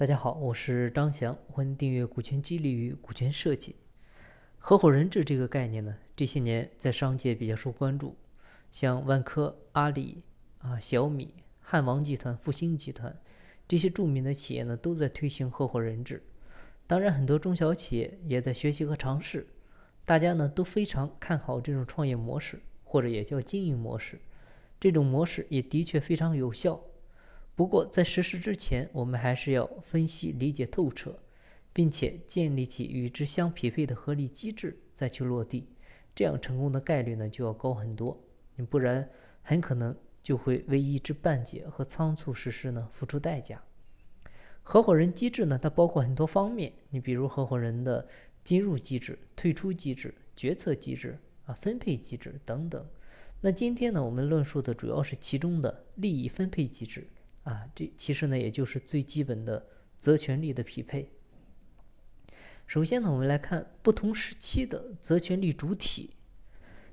大家好，我是张翔，欢迎订阅《股权激励与股权设计》。合伙人制这个概念呢，这些年在商界比较受关注，像万科、阿里啊、小米、汉王集团、复星集团这些著名的企业呢，都在推行合伙人制。当然，很多中小企业也在学习和尝试。大家呢都非常看好这种创业模式，或者也叫经营模式。这种模式也的确非常有效。不过，在实施之前，我们还是要分析、理解透彻，并且建立起与之相匹配的合理机制，再去落地，这样成功的概率呢就要高很多。你不然，很可能就会为一知半解和仓促实施呢付出代价。合伙人机制呢，它包括很多方面，你比如合伙人的进入机制、退出机制、决策机制啊、分配机制等等。那今天呢，我们论述的主要是其中的利益分配机制。啊，这其实呢，也就是最基本的责权利的匹配。首先呢，我们来看不同时期的责权利主体。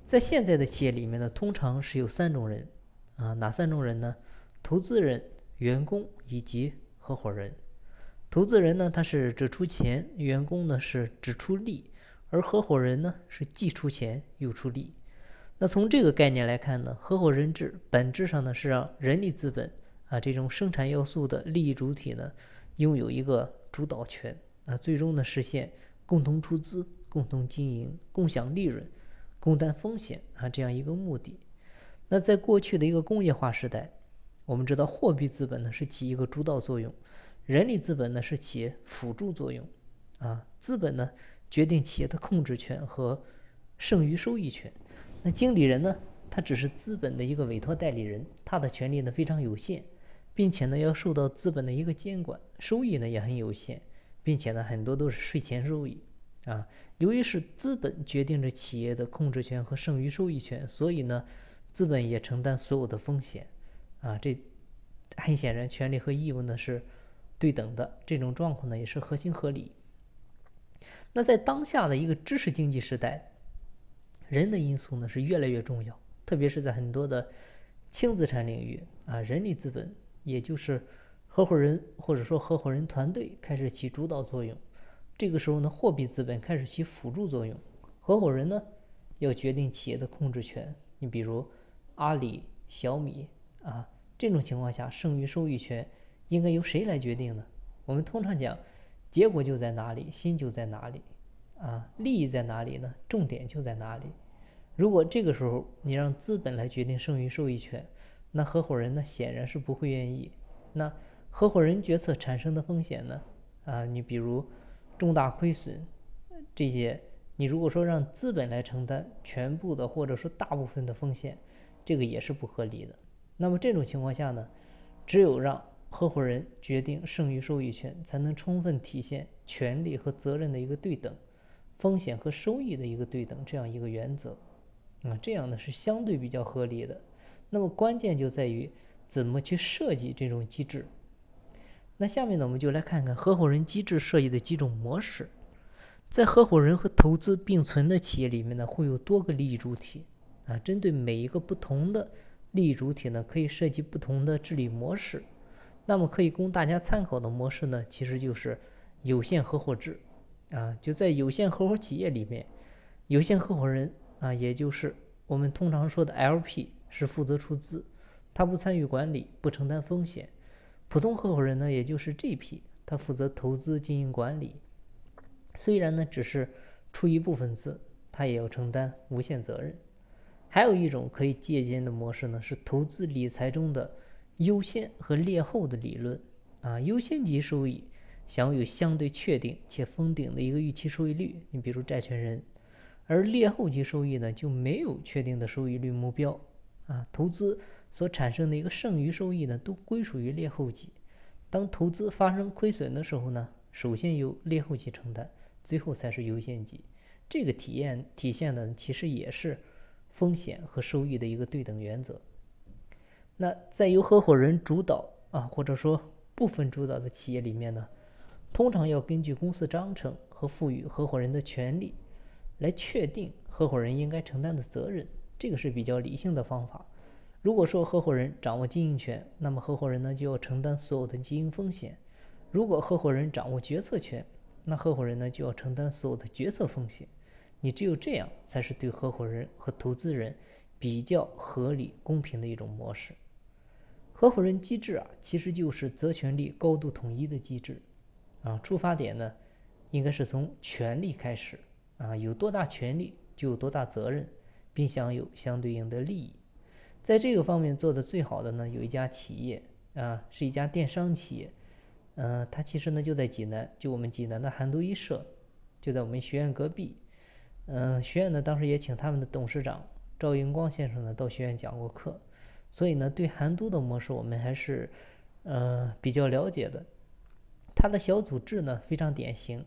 在现在的企业里面呢，通常是有三种人啊，哪三种人呢？投资人、员工以及合伙人。投资人呢，他是只出钱；员工呢是只出力；而合伙人呢是既出钱又出力。那从这个概念来看呢，合伙人制本质上呢是让人力资本。啊，这种生产要素的利益主体呢，拥有一个主导权啊，最终呢实现共同出资、共同经营、共享利润、共担风险啊这样一个目的。那在过去的一个工业化时代，我们知道货币资本呢是起一个主导作用，人力资本呢是起辅助作用啊，资本呢决定企业的控制权和剩余收益权，那经理人呢，他只是资本的一个委托代理人，他的权利呢非常有限。并且呢，要受到资本的一个监管，收益呢也很有限，并且呢，很多都是税前收益啊。由于是资本决定着企业的控制权和剩余收益权，所以呢，资本也承担所有的风险啊。这很显然，权利和义务呢是对等的，这种状况呢也是合情合理。那在当下的一个知识经济时代，人的因素呢是越来越重要，特别是在很多的轻资产领域啊，人力资本。也就是合伙人或者说合伙人团队开始起主导作用，这个时候呢，货币资本开始起辅助作用，合伙人呢要决定企业的控制权。你比如阿里、小米啊，这种情况下，剩余收益权应该由谁来决定呢？我们通常讲，结果就在哪里，心就在哪里啊，利益在哪里呢？重点就在哪里。如果这个时候你让资本来决定剩余收益权，那合伙人呢，显然是不会愿意。那合伙人决策产生的风险呢？啊，你比如重大亏损这些，你如果说让资本来承担全部的或者说大部分的风险，这个也是不合理的。那么这种情况下呢，只有让合伙人决定剩余收益权，才能充分体现权利和责任的一个对等，风险和收益的一个对等这样一个原则。啊，这样呢是相对比较合理的。那么关键就在于怎么去设计这种机制。那下面呢，我们就来看看合伙人机制设计的几种模式。在合伙人和投资并存的企业里面呢，会有多个利益主体啊。针对每一个不同的利益主体呢，可以设计不同的治理模式。那么可以供大家参考的模式呢，其实就是有限合伙制啊。就在有限合伙企业里面，有限合伙人啊，也就是我们通常说的 LP。是负责出资，他不参与管理，不承担风险。普通合伙人呢，也就是 GP，他负责投资、经营、管理。虽然呢只是出一部分资，他也要承担无限责任。还有一种可以借鉴的模式呢，是投资理财中的优先和劣后的理论啊。优先级收益享有相对确定且封顶的一个预期收益率，你比如债权人；而劣后级收益呢，就没有确定的收益率目标。啊，投资所产生的一个剩余收益呢，都归属于劣后级。当投资发生亏损的时候呢，首先由劣后级承担，最后才是优先级。这个体验体现的其实也是风险和收益的一个对等原则。那在由合伙人主导啊，或者说部分主导的企业里面呢，通常要根据公司章程和赋予合伙人的权利，来确定合伙人应该承担的责任。这个是比较理性的方法。如果说合伙人掌握经营权，那么合伙人呢就要承担所有的经营风险；如果合伙人掌握决策权，那合伙人呢就要承担所有的决策风险。你只有这样，才是对合伙人和投资人比较合理、公平的一种模式。合伙人机制啊，其实就是责权利高度统一的机制啊。出发点呢，应该是从权利开始啊，有多大权利就有多大责任，并享有相对应的利益。在这个方面做的最好的呢，有一家企业啊，是一家电商企业。嗯，它其实呢就在济南，就我们济南的韩都衣舍，就在我们学院隔壁。嗯，学院呢当时也请他们的董事长赵英光先生呢到学院讲过课，所以呢对韩都的模式我们还是嗯比较了解的。他的小组制呢非常典型，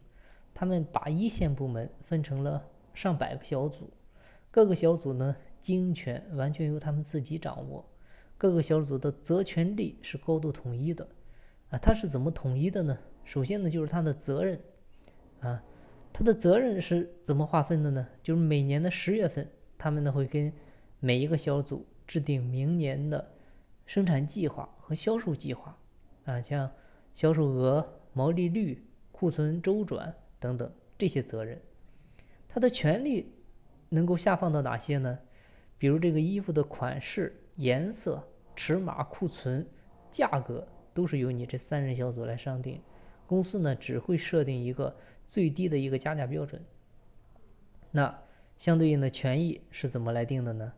他们把一线部门分成了上百个小组，各个小组呢经营权完全由他们自己掌握，各个小组的责权利是高度统一的。啊，他是怎么统一的呢？首先呢，就是他的责任，啊，他的责任是怎么划分的呢？就是每年的十月份，他们呢会跟每一个小组制定明年的生产计划和销售计划，啊，像销售额、毛利率、库存周转等等这些责任，他的权利能够下放到哪些呢？比如这个衣服的款式、颜色、尺码、库存、价格。都是由你这三人小组来商定，公司呢只会设定一个最低的一个加价标准。那相对应的权益是怎么来定的呢？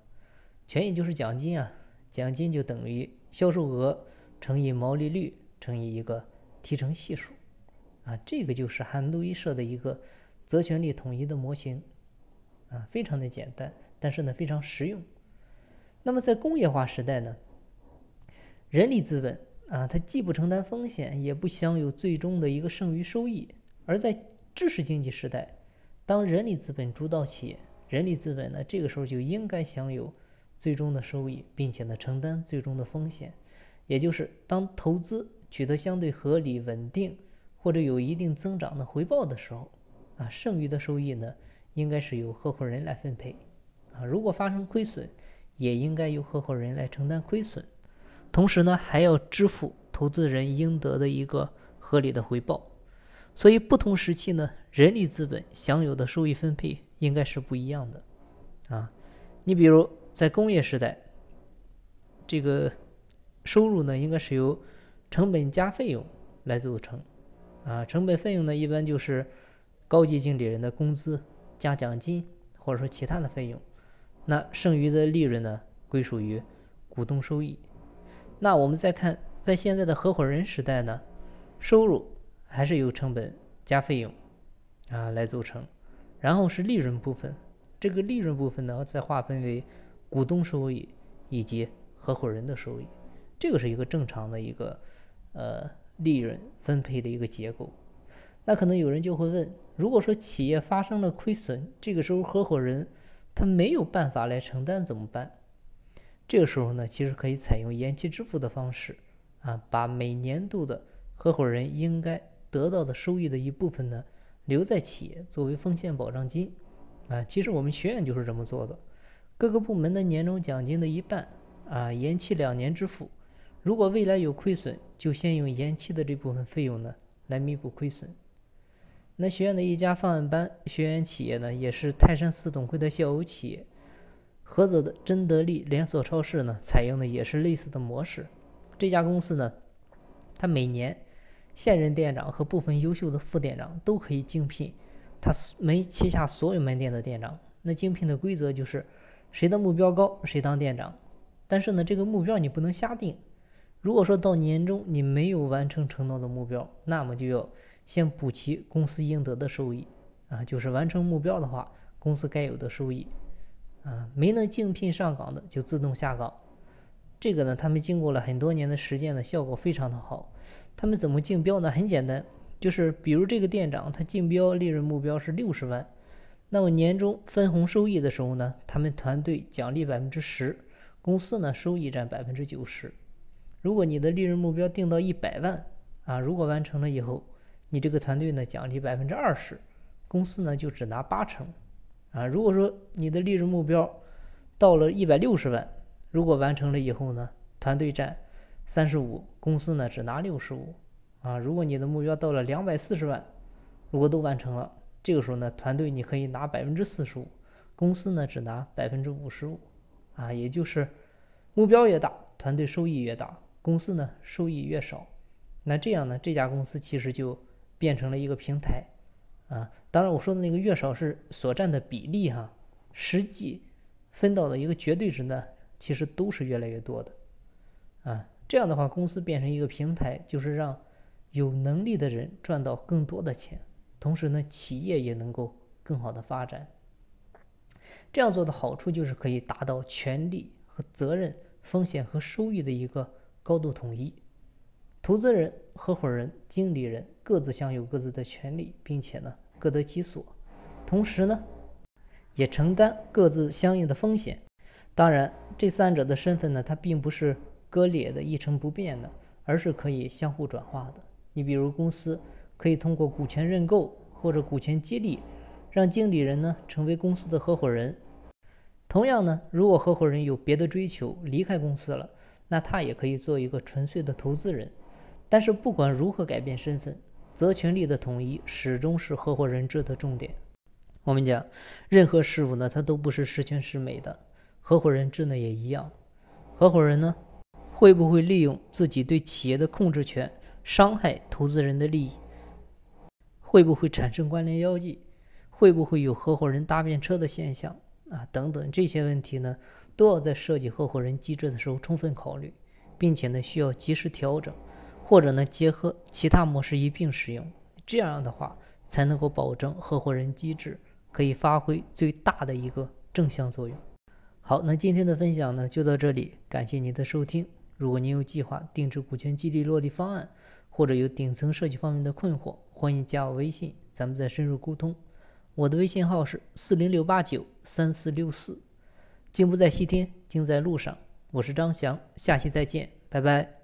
权益就是奖金啊，奖金就等于销售额乘以毛利率乘以一个提成系数，啊，这个就是韩都衣舍的一个责权利统一的模型，啊，非常的简单，但是呢非常实用。那么在工业化时代呢，人力资本。啊，它既不承担风险，也不享有最终的一个剩余收益。而在知识经济时代，当人力资本主导企业，人力资本呢，这个时候就应该享有最终的收益，并且呢，承担最终的风险。也就是当投资取得相对合理、稳定或者有一定增长的回报的时候，啊，剩余的收益呢，应该是由合伙人来分配。啊，如果发生亏损，也应该由合伙人来承担亏损。同时呢，还要支付投资人应得的一个合理的回报，所以不同时期呢，人力资本享有的收益分配应该是不一样的，啊，你比如在工业时代，这个收入呢应该是由成本加费用来组成，啊，成本费用呢一般就是高级经理人的工资加奖金或者说其他的费用，那剩余的利润呢归属于股东收益。那我们再看，在现在的合伙人时代呢，收入还是由成本加费用啊来组成，然后是利润部分，这个利润部分呢再划分为股东收益以及合伙人的收益，这个是一个正常的一个呃利润分配的一个结构。那可能有人就会问，如果说企业发生了亏损，这个时候合伙人他没有办法来承担怎么办？这个时候呢，其实可以采用延期支付的方式，啊，把每年度的合伙人应该得到的收益的一部分呢，留在企业作为风险保障金，啊，其实我们学院就是这么做的，各个部门的年终奖金的一半，啊，延期两年支付，如果未来有亏损，就先用延期的这部分费用呢来弥补亏损。那学院的一家方案班学员企业呢，也是泰山四总会的校友企业。菏泽的真得利连锁超市呢，采用的也是类似的模式。这家公司呢，它每年现任店长和部分优秀的副店长都可以竞聘，它门旗下所有门店的店长。那竞聘的规则就是，谁的目标高，谁当店长。但是呢，这个目标你不能瞎定。如果说到年终你没有完成承诺的目标，那么就要先补齐公司应得的收益啊，就是完成目标的话，公司该有的收益。啊，没能竞聘上岗的就自动下岗。这个呢，他们经过了很多年的实践呢，效果非常的好。他们怎么竞标呢？很简单，就是比如这个店长他竞标利润目标是六十万，那么年终分红收益的时候呢，他们团队奖励百分之十，公司呢收益占百分之九十。如果你的利润目标定到一百万啊，如果完成了以后，你这个团队呢奖励百分之二十，公司呢就只拿八成。啊，如果说你的利润目标到了一百六十万，如果完成了以后呢，团队占三十五，公司呢只拿六十五，啊，如果你的目标到了两百四十万，如果都完成了，这个时候呢，团队你可以拿百分之四十五，公司呢只拿百分之五十五，啊，也就是目标越大，团队收益越大，公司呢收益越少。那这样呢，这家公司其实就变成了一个平台，啊，当然我说的那个月少是所占的比例哈，实际分到的一个绝对值呢，其实都是越来越多的，啊，这样的话，公司变成一个平台，就是让有能力的人赚到更多的钱，同时呢，企业也能够更好的发展。这样做的好处就是可以达到权利和责任、风险和收益的一个高度统一。投资人、合伙人、经理人各自享有各自的权利，并且呢各得其所，同时呢也承担各自相应的风险。当然，这三者的身份呢，它并不是割裂的、一成不变的，而是可以相互转化的。你比如公司可以通过股权认购或者股权激励，让经理人呢成为公司的合伙人。同样呢，如果合伙人有别的追求，离开公司了，那他也可以做一个纯粹的投资人。但是不管如何改变身份，责权利的统一始终是合伙人制的重点。我们讲，任何事物呢，它都不是十全十美的，合伙人制呢也一样。合伙人呢，会不会利用自己对企业的控制权，伤害投资人的利益？会不会产生关联交易？会不会有合伙人搭便车的现象啊？等等这些问题呢，都要在设计合伙人机制的时候充分考虑，并且呢，需要及时调整。或者呢，结合其他模式一并使用，这样的话才能够保证合伙人机制可以发挥最大的一个正向作用。好，那今天的分享呢就到这里，感谢您的收听。如果您有计划定制股权激励落地方案，或者有顶层设计方面的困惑，欢迎加我微信，咱们再深入沟通。我的微信号是四零六八九三四六四。金不在西天，金在路上。我是张翔，下期再见，拜拜。